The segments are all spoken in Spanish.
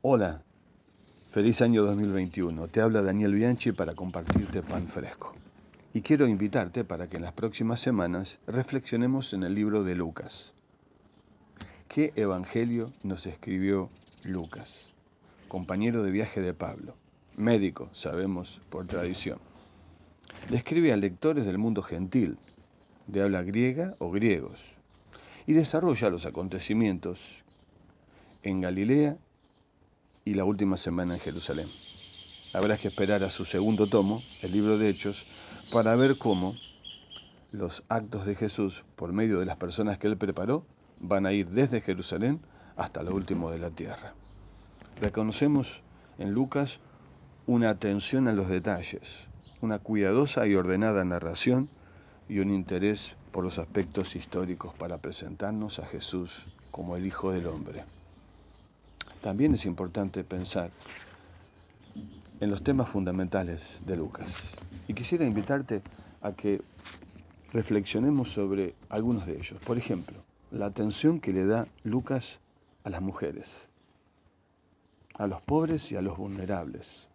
Hola, feliz año 2021. Te habla Daniel Bianchi para compartirte pan fresco. Y quiero invitarte para que en las próximas semanas reflexionemos en el libro de Lucas. ¿Qué evangelio nos escribió Lucas? Compañero de viaje de Pablo, médico, sabemos por tradición. Le escribe a lectores del mundo gentil, de habla griega o griegos, y desarrolla los acontecimientos en Galilea y la última semana en Jerusalén. Habrá que esperar a su segundo tomo, el libro de Hechos, para ver cómo los actos de Jesús, por medio de las personas que él preparó, van a ir desde Jerusalén hasta lo último de la tierra. Reconocemos en Lucas una atención a los detalles, una cuidadosa y ordenada narración y un interés por los aspectos históricos para presentarnos a Jesús como el Hijo del Hombre también es importante pensar en los temas fundamentales de Lucas. Y quisiera invitarte a que reflexionemos sobre algunos de ellos. Por ejemplo, la atención que le da Lucas a las mujeres, a los pobres y a los vulnerables.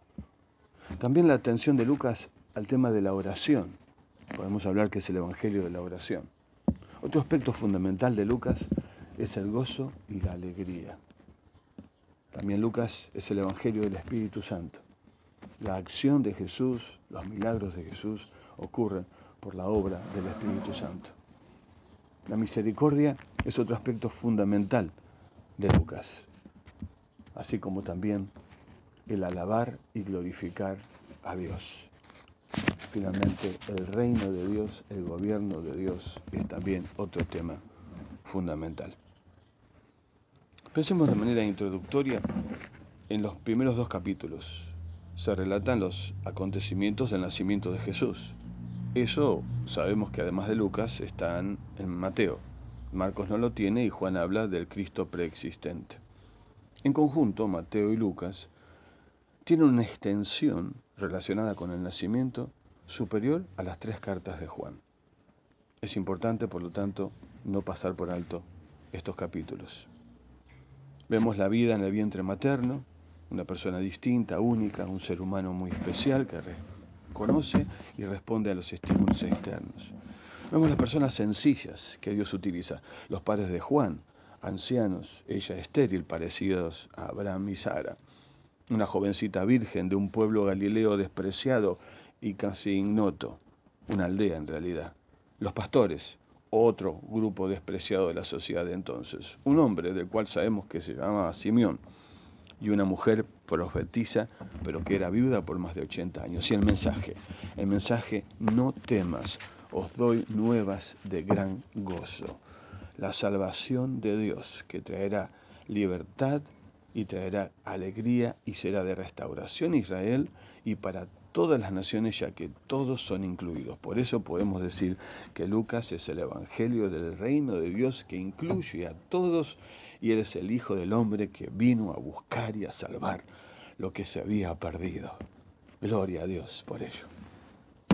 También la atención de Lucas al tema de la oración. Podemos hablar que es el Evangelio de la oración. Otro aspecto fundamental de Lucas es el gozo y la alegría. También Lucas es el Evangelio del Espíritu Santo. La acción de Jesús, los milagros de Jesús ocurren por la obra del Espíritu Santo. La misericordia es otro aspecto fundamental de Lucas, así como también el alabar y glorificar a Dios. Finalmente, el reino de Dios, el gobierno de Dios es también otro tema fundamental. Pensemos de manera introductoria en los primeros dos capítulos. Se relatan los acontecimientos del nacimiento de Jesús. Eso sabemos que además de Lucas están en Mateo. Marcos no lo tiene y Juan habla del Cristo preexistente. En conjunto, Mateo y Lucas tienen una extensión relacionada con el nacimiento superior a las tres cartas de Juan. Es importante, por lo tanto, no pasar por alto estos capítulos. Vemos la vida en el vientre materno, una persona distinta, única, un ser humano muy especial que conoce y responde a los estímulos externos. Vemos las personas sencillas que Dios utiliza, los padres de Juan, ancianos, ella estéril, parecidos a Abraham y Sara, una jovencita virgen de un pueblo galileo despreciado y casi ignoto, una aldea en realidad, los pastores, otro grupo despreciado de la sociedad de entonces. Un hombre del cual sabemos que se llamaba Simeón y una mujer profetiza, pero que era viuda por más de 80 años. Y el mensaje, el mensaje, no temas, os doy nuevas de gran gozo. La salvación de Dios que traerá libertad y traerá alegría y será de restauración a Israel y para todas las naciones, ya que todos son incluidos. Por eso podemos decir que Lucas es el Evangelio del reino de Dios que incluye a todos y eres el Hijo del Hombre que vino a buscar y a salvar lo que se había perdido. Gloria a Dios por ello.